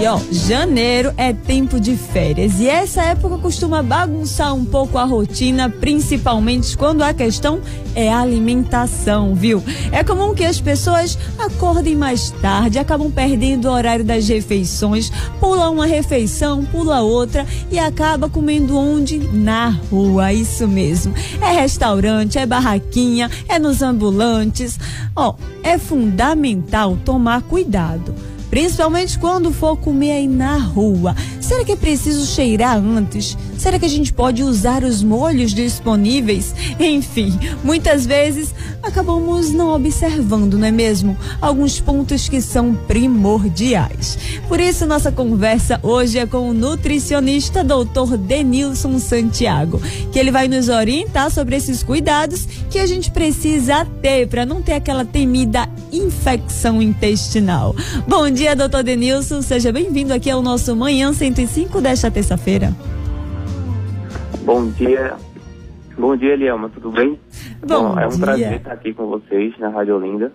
E ó, janeiro é tempo de férias e essa época costuma bagunçar um pouco a rotina, principalmente quando a questão é alimentação, viu? É comum que as pessoas acordem mais tarde, acabam perdendo o horário das refeições, pula uma refeição, pula outra e acaba comendo onde? Na rua, isso mesmo. É restaurante, é barraquinha, é nos ambulantes. Ó, é fundamental tomar cuidado principalmente quando for comer aí na rua. Será que é preciso cheirar antes? Será que a gente pode usar os molhos disponíveis? Enfim, muitas vezes acabamos não observando, não é mesmo? Alguns pontos que são primordiais. Por isso, nossa conversa hoje é com o nutricionista doutor Denilson Santiago, que ele vai nos orientar sobre esses cuidados que a gente precisa ter para não ter aquela temida infecção intestinal. Bom dia, doutor Denilson. Seja bem-vindo aqui ao nosso Manhã 105 desta terça-feira. Bom dia. Bom dia, Elielma, tudo bem? Bom, Bom é um dia. prazer estar aqui com vocês na Rádio Olinda.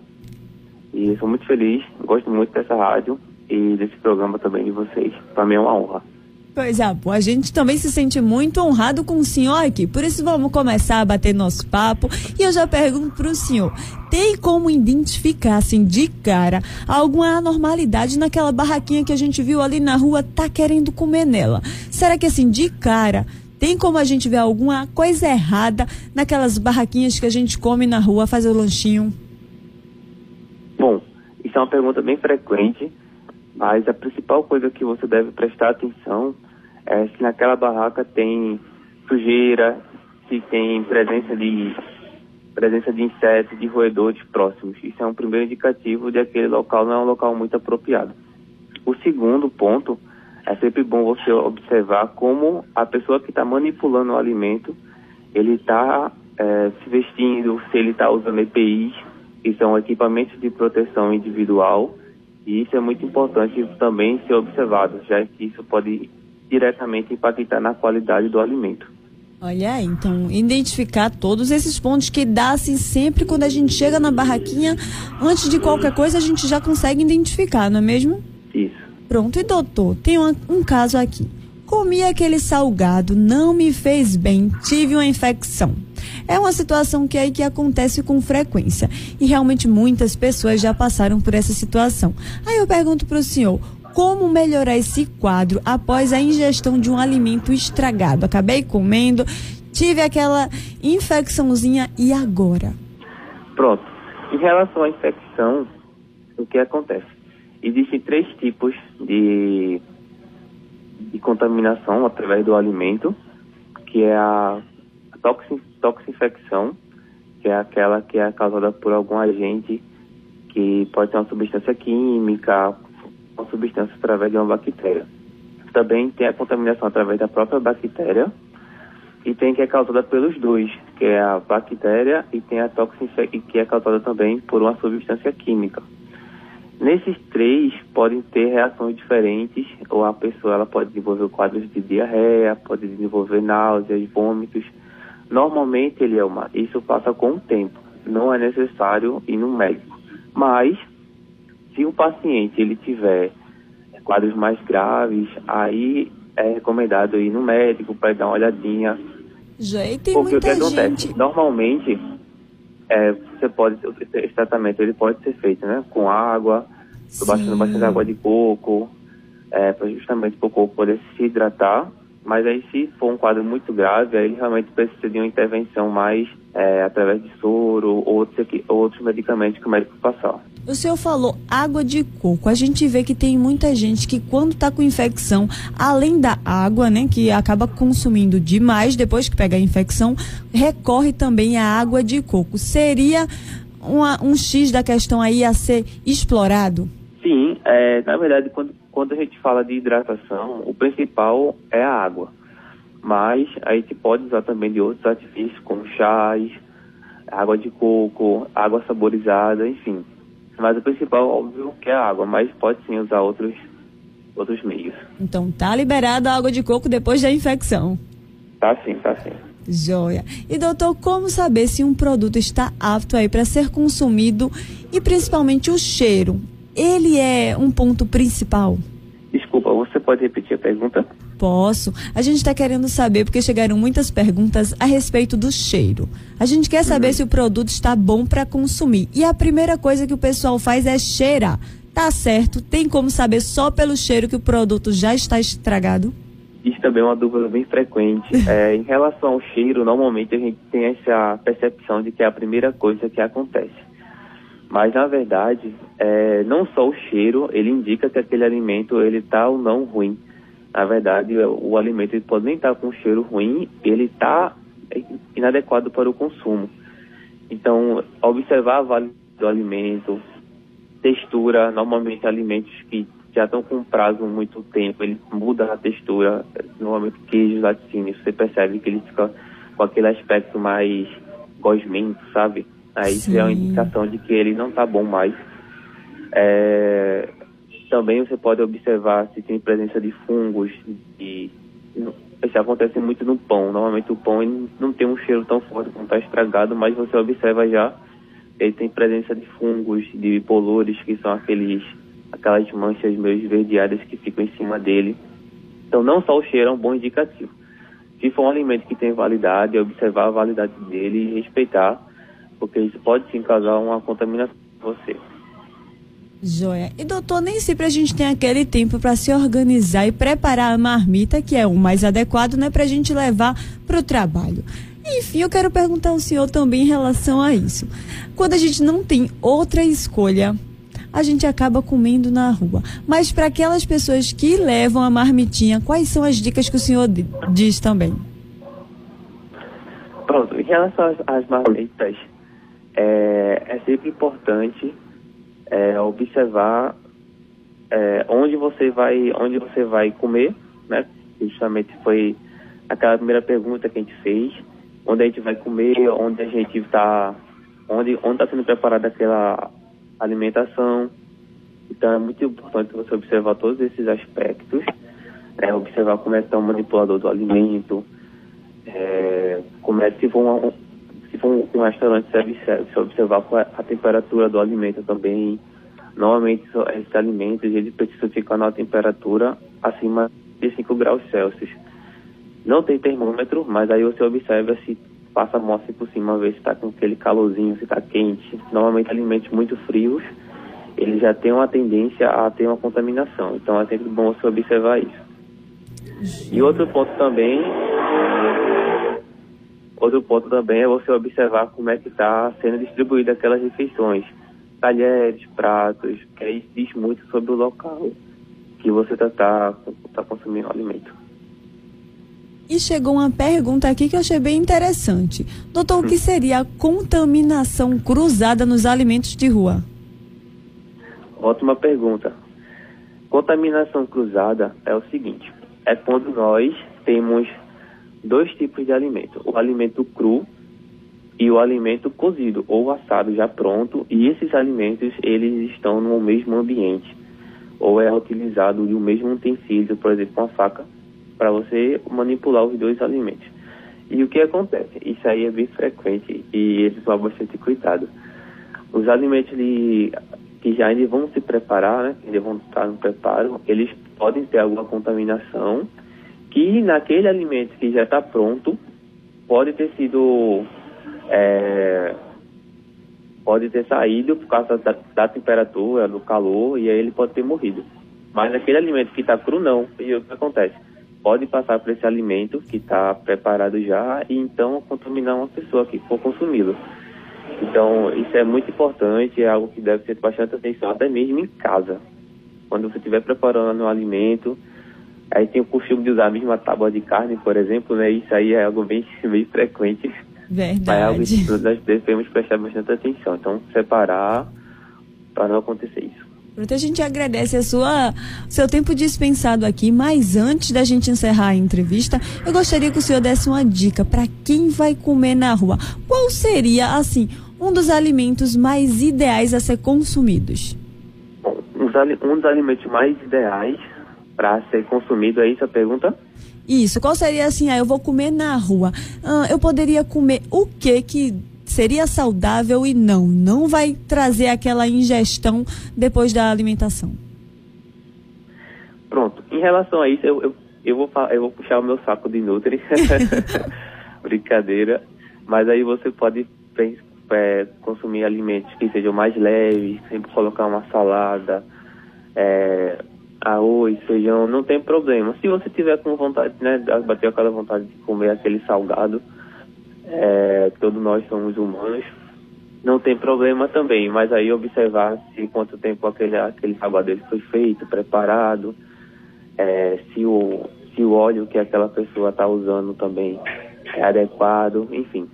E sou muito feliz, gosto muito dessa rádio e desse programa também de vocês. Para mim é uma honra. Pois é, pô, a gente também se sente muito honrado com o senhor aqui. Por isso vamos começar a bater nosso papo. E eu já pergunto pro senhor: tem como identificar, assim, de cara, alguma anormalidade naquela barraquinha que a gente viu ali na rua, tá querendo comer nela? Será que, assim, de cara, tem como a gente ver alguma coisa errada naquelas barraquinhas que a gente come na rua, fazer o lanchinho? Bom, isso é uma pergunta bem frequente, mas a principal coisa que você deve prestar atenção é se naquela barraca tem sujeira, se tem presença de presença de insetos, de roedores próximos. Isso é um primeiro indicativo de que aquele local não é um local muito apropriado. O segundo ponto é sempre bom você observar como a pessoa que está manipulando o alimento, ele está se vestindo, se ele está usando EPIs, que são equipamentos de proteção individual, e isso é muito importante também ser observado, já que isso pode diretamente impactar na qualidade do alimento. Olha aí, então, identificar todos esses pontos que dá assim sempre quando a gente chega na barraquinha, antes de qualquer coisa a gente já consegue identificar, não é mesmo? Isso. Pronto, e doutor, tem um, um caso aqui. Comi aquele salgado, não me fez bem, tive uma infecção. É uma situação que aí que acontece com frequência e realmente muitas pessoas já passaram por essa situação. Aí eu pergunto para o senhor, como melhorar esse quadro após a ingestão de um alimento estragado? Acabei comendo, tive aquela infecçãozinha e agora? Pronto. Em relação à infecção, o que acontece? Existem três tipos de, de contaminação através do alimento, que é a toxi, toxinfecção, que é aquela que é causada por algum agente que pode ser uma substância química, substância através de uma bactéria. Também tem a contaminação através da própria bactéria e tem que é causada pelos dois, que é a bactéria e tem a toxinfecção, que é causada também por uma substância química. Nesses três podem ter reações diferentes, ou a pessoa ela pode desenvolver quadros de diarreia, pode desenvolver náuseas, vômitos. Normalmente, ele é uma, isso passa com o tempo, não é necessário ir no médico. Mas, se o paciente ele tiver quadros mais graves, aí é recomendado ir no médico para dar uma olhadinha. E tem Porque o que acontece? gente. Normalmente, é, você pode, esse tratamento ele pode ser feito né, com água, Sim. bastante água de coco, é, justamente para o corpo poder se hidratar. Mas aí, se for um quadro muito grave, aí realmente precisa de uma intervenção mais é, através de soro ou outros, outros medicamentos que o médico passar. O senhor falou água de coco. A gente vê que tem muita gente que quando tá com infecção, além da água, né, que acaba consumindo demais depois que pega a infecção, recorre também à água de coco. Seria uma- um X da questão aí a ser explorado? Sim, é, na verdade, quando, quando a gente fala de hidratação, o principal é a água. Mas a gente pode usar também de outros artifícios, como chás, água de coco, água saborizada, enfim. Mas o principal, óbvio, que é a água, mas pode sim usar outros, outros meios. Então tá liberada a água de coco depois da infecção. Tá sim, tá sim. Joia. E doutor, como saber se um produto está apto aí para ser consumido e principalmente o cheiro? Ele é um ponto principal? Desculpa, você pode repetir a pergunta? Posso. A gente está querendo saber, porque chegaram muitas perguntas a respeito do cheiro. A gente quer saber uhum. se o produto está bom para consumir. E a primeira coisa que o pessoal faz é cheirar. Tá certo? Tem como saber só pelo cheiro que o produto já está estragado? Isso também é uma dúvida bem frequente. É, em relação ao cheiro, normalmente a gente tem essa percepção de que é a primeira coisa que acontece. Mas na verdade, é, não só o cheiro, ele indica que aquele alimento ele está ou não ruim. Na verdade, o alimento ele pode nem estar tá com cheiro ruim, ele está inadequado para o consumo. Então, observar a validade do alimento, textura, normalmente alimentos que já estão com prazo muito tempo, ele muda a textura, normalmente queijos, laticínios, você percebe que ele fica com aquele aspecto mais gosmento, sabe? Aí Sim. isso é uma indicação de que ele não está bom mais. É, também você pode observar se tem presença de fungos e isso acontece muito no pão. Normalmente o pão não tem um cheiro tão forte quando está estragado, mas você observa já ele tem presença de fungos, de bolores, que são aqueles aquelas manchas meio esverdeadas que ficam em cima dele. Então não só o cheiro é um bom indicativo. Se for um alimento que tem validade, observar a validade dele e respeitar porque isso pode sim causar uma contaminação para você. Joia. E doutor, nem sempre a gente tem aquele tempo para se organizar e preparar a marmita, que é o mais adequado, né, para a gente levar para o trabalho. Enfim, eu quero perguntar ao senhor também em relação a isso. Quando a gente não tem outra escolha, a gente acaba comendo na rua. Mas para aquelas pessoas que levam a marmitinha, quais são as dicas que o senhor diz também? Pronto, em relação às, às marmitas, é, é sempre importante é, observar é, onde você vai onde você vai comer, né? Justamente foi aquela primeira pergunta que a gente fez, onde a gente vai comer, onde a gente está, onde está sendo preparada aquela alimentação. Então é muito importante você observar todos esses aspectos, né? observar como é que está o manipulador do alimento, é, como é que vão se for um, restaurante self-service, observar é a temperatura do alimento também. Normalmente, esses alimentos eles precisam ficar na temperatura acima de 5 graus Celsius. Não tem termômetro, mas aí você observa se passa a mão por cima, ver se está com aquele calorzinho, se está quente. Normalmente, alimentos muito frios, eles já têm uma tendência a ter uma contaminação. Então, é sempre bom você observar isso. E outro ponto também Outro ponto também é você observar como é que está sendo distribuída aquelas refeições. Talheres, pratos, que aí diz muito sobre o local que você está tá, tá consumindo o alimento. E chegou uma pergunta aqui que eu achei bem interessante. Doutor, o que hum. seria a contaminação cruzada nos alimentos de rua? Ótima pergunta. Contaminação cruzada é o seguinte: é quando nós temos dois tipos de alimento: o alimento cru e o alimento cozido ou assado já pronto. E esses alimentos eles estão no mesmo ambiente ou é utilizado o mesmo utensílio, por exemplo, uma faca, para você manipular os dois alimentos. E o que acontece? Isso aí é bem frequente e eles vão bastante cuidado. Os alimentos de, que já ainda vão se preparar, né, ainda vão estar no preparo, eles podem ter alguma contaminação que naquele alimento que já está pronto pode ter sido é, pode ter saído por causa da, da, temperatura, do calor e aí ele pode ter morrido. Mas aquele alimento que está cru não. E o que acontece? Pode passar por esse alimento que está preparado já e então contaminar uma pessoa que for consumi-lo. Então isso é muito importante, é algo que deve ser bastante atenção até mesmo em casa. Quando você estiver preparando um alimento, Aí tem o costume de usar a mesma tábua de carne, por exemplo, né? Isso aí é algo bem, bem frequente. Verdade. É algo que nós devemos prestar bastante atenção. Então, separar para não acontecer isso. Pronto, a gente agradece a sua seu tempo dispensado aqui, mas antes da gente encerrar a entrevista, eu gostaria que o senhor desse uma dica para quem vai comer na rua. Qual seria, assim, um dos alimentos mais ideais a ser consumidos? Bom, um dos alimentos mais ideais para ser consumido, é isso a pergunta? Isso, qual seria assim, ah, eu vou comer na rua. Ah, eu poderia comer o que que seria saudável e não, não vai trazer aquela ingestão depois da alimentação. Pronto, em relação a isso, eu, eu, eu, vou, eu vou puxar o meu saco de Nutri. Brincadeira. Mas aí você pode é, consumir alimentos que sejam mais leves, sempre colocar uma salada, é, arroz, feijão, não tem problema. Se você tiver com vontade, né, bater aquela vontade de comer aquele salgado, é, todos nós somos humanos, não tem problema também, mas aí observar se quanto tempo aquele, aquele salgado foi feito, preparado, é, se, o, se o óleo que aquela pessoa está usando também é adequado, enfim.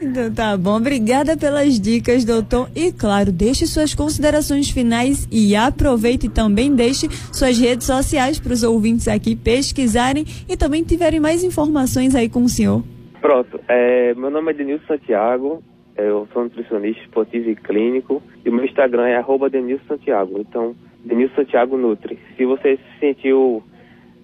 Então tá bom, obrigada pelas dicas, doutor. E claro, deixe suas considerações finais e aproveite também deixe suas redes sociais para os ouvintes aqui pesquisarem e também tiverem mais informações aí com o senhor. Pronto, é, meu nome é Denilson Santiago, é, eu sou nutricionista esportivo e clínico e o meu Instagram é arroba Denilson Santiago, então Denilson Santiago Nutri. Se você se sentiu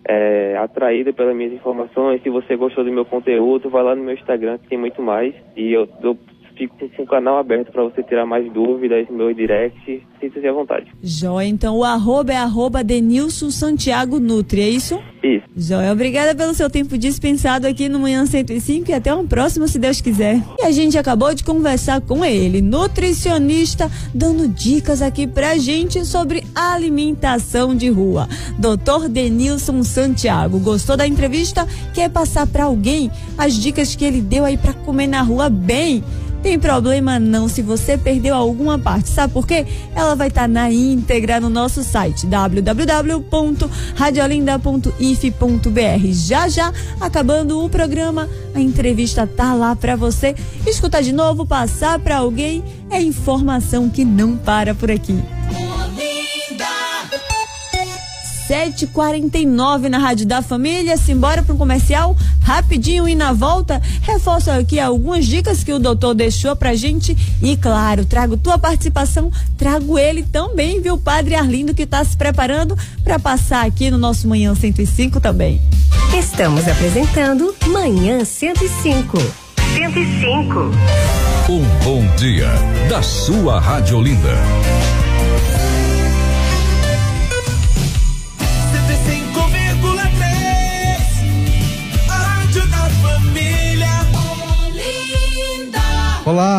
é, atraído pelas minhas informações. Se você gostou do meu conteúdo, vai lá no meu Instagram que tem muito mais. E eu, eu fico com o canal aberto para você tirar mais dúvidas, meu direct, sinta-se à vontade. Joia, então o arroba é arroba Denilson Santiago Nutri, é isso? Isso. Joia, obrigada pelo seu tempo dispensado aqui no Manhã 105 e até um próximo, se Deus quiser. E a gente acabou de conversar com ele, nutricionista, dando dicas aqui pra gente sobre alimentação de rua. Doutor Denilson Santiago, gostou da entrevista? Quer passar para alguém as dicas que ele deu aí para comer na rua bem? Tem problema não se você perdeu alguma parte. Sabe por quê? Ela vai estar tá na íntegra no nosso site www.radiolinda.if.br. Já já, acabando o programa, a entrevista tá lá para você escutar de novo, passar para alguém. É informação que não para por aqui. 7h49 na Rádio da Família. Simbora para um comercial rapidinho e na volta reforço aqui algumas dicas que o doutor deixou pra gente. E claro, trago tua participação, trago ele também, viu, Padre Arlindo, que está se preparando para passar aqui no nosso Manhã 105 também. Estamos apresentando Manhã 105. 105. Um bom dia da sua Rádio Olinda. Olá!